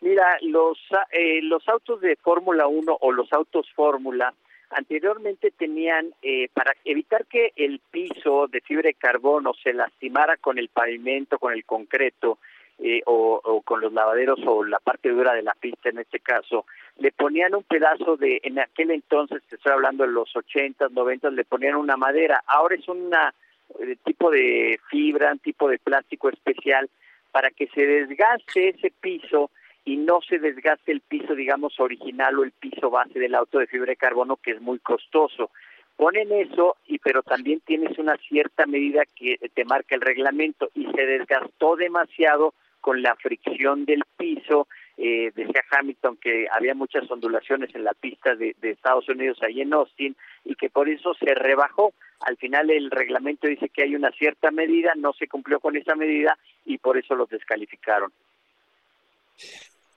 Mira, los, eh, los autos de Fórmula 1 o los autos Fórmula anteriormente tenían, eh, para evitar que el piso de fibra de carbono se lastimara con el pavimento, con el concreto, eh, o, o, con los lavaderos o la parte dura de la pista en este caso, le ponían un pedazo de, en aquel entonces, estoy hablando de los 80, 90, le ponían una madera, ahora es una de tipo de fibra, un tipo de plástico especial, para que se desgaste ese piso y no se desgaste el piso, digamos, original o el piso base del auto de fibra de carbono, que es muy costoso. Ponen eso, y pero también tienes una cierta medida que te marca el reglamento y se desgastó demasiado con la fricción del piso. Eh, decía Hamilton que había muchas ondulaciones en la pista de, Estados Unidos ahí en Austin y que por eso se rebajó. Al final el reglamento dice que hay una cierta medida, no se cumplió con esa medida y por eso los descalificaron.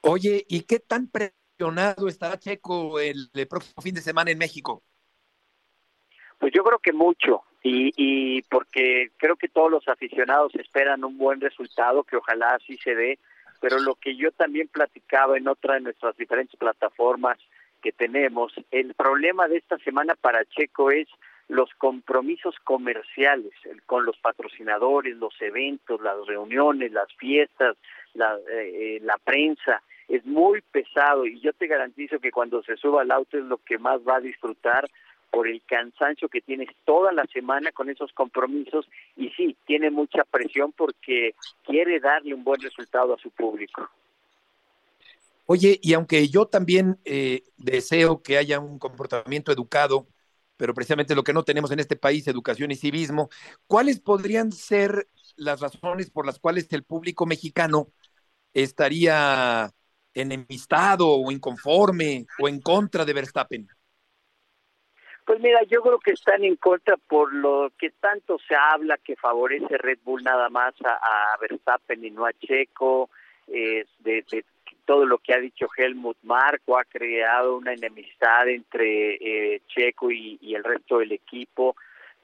Oye, ¿y qué tan presionado estará Checo el, próximo fin de semana en México? Pues yo creo que mucho, y, y porque creo que todos los aficionados esperan un buen resultado, que ojalá así se dé, pero lo que yo también platicaba en otra de nuestras diferentes plataformas que tenemos, el problema de esta semana para Checo es los compromisos comerciales con los patrocinadores, los eventos, las reuniones, las fiestas, la, eh, eh, la prensa, es muy pesado y yo te garantizo que cuando se suba al auto es lo que más va a disfrutar por el cansancio que tienes toda la semana con esos compromisos y sí, tiene mucha presión porque quiere darle un buen resultado a su público. Oye, y aunque yo también eh, deseo que haya un comportamiento educado, pero precisamente lo que no tenemos en este país, educación y civismo, ¿cuáles podrían ser las razones por las cuales el público mexicano estaría enemistado o inconforme o en contra de Verstappen? Pues mira, yo creo que están en contra por lo que tanto se habla que favorece Red Bull nada más a, Verstappen y no a Checo, de, de, todo lo que ha dicho Helmut Marco ha creado una enemistad entre eh, Checo y, el resto del equipo,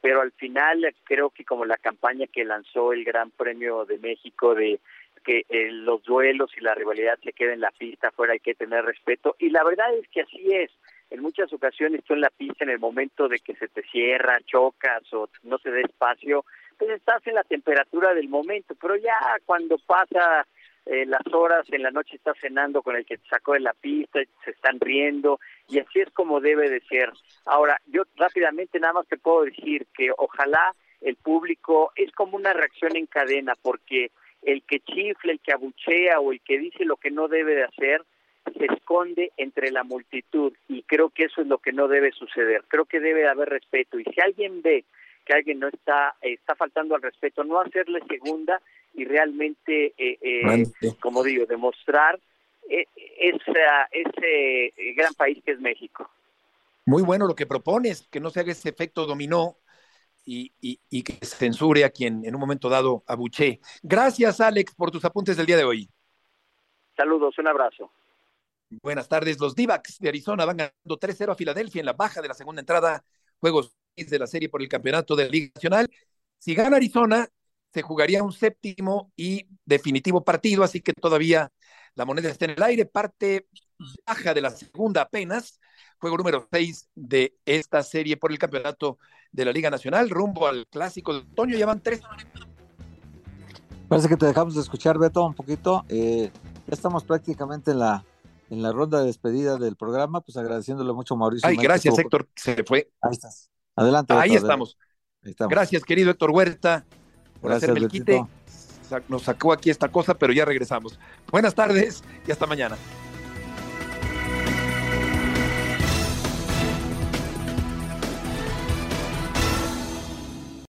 pero al final creo que como la campaña que lanzó el Gran Premio de México de que eh, los duelos y la rivalidad se queden en la pista, fuera hay que tener respeto. Y la verdad es que así es. En muchas ocasiones tú en la pista, en el momento de que se te cierra, chocas o no se dé espacio, pues estás en la temperatura del momento. Pero ya cuando pasa eh, las horas, en la noche estás cenando con el que te sacó de la pista, se están riendo, y así es como debe de ser. Ahora, yo rápidamente nada más te puedo decir que ojalá el público es como una reacción en cadena, porque el que chifla, el que abuchea o el que dice lo que no debe de hacer, se esconde entre la multitud y creo que eso es lo que no debe suceder. Creo que debe de haber respeto y si alguien ve que alguien no está está faltando al respeto, no hacerle segunda y realmente, eh, eh, como digo, demostrar eh, esa, ese gran país que es México. Muy bueno lo que propones, que no se haga ese efecto dominó y, y, que censure a quien en un momento dado abuché. Gracias, Alex, por tus apuntes del día de hoy. Saludos, un abrazo. Buenas tardes. Los d de Arizona van ganando 3-0 a Filadelfia en la baja de la segunda entrada, juegos de la serie por el campeonato de la Liga Nacional. Si gana Arizona, se jugaría un séptimo y definitivo partido, así que todavía la moneda está en el aire, parte baja de la segunda apenas, juego número 6 de esta serie por el campeonato de la Liga Nacional, rumbo al clásico de otoño, ya van tres. Parece que te dejamos de escuchar, Beto, un poquito. Eh, ya estamos prácticamente en la, en la ronda de despedida del programa, pues agradeciéndole mucho a Mauricio. Ay, gracias, Héctor, se fue. Ahí estás. Adelante. Ahí, estamos. Ahí estamos. Gracias, querido Héctor Huerta, por hacerme el quite. Nos sacó aquí esta cosa, pero ya regresamos. Buenas tardes y hasta mañana.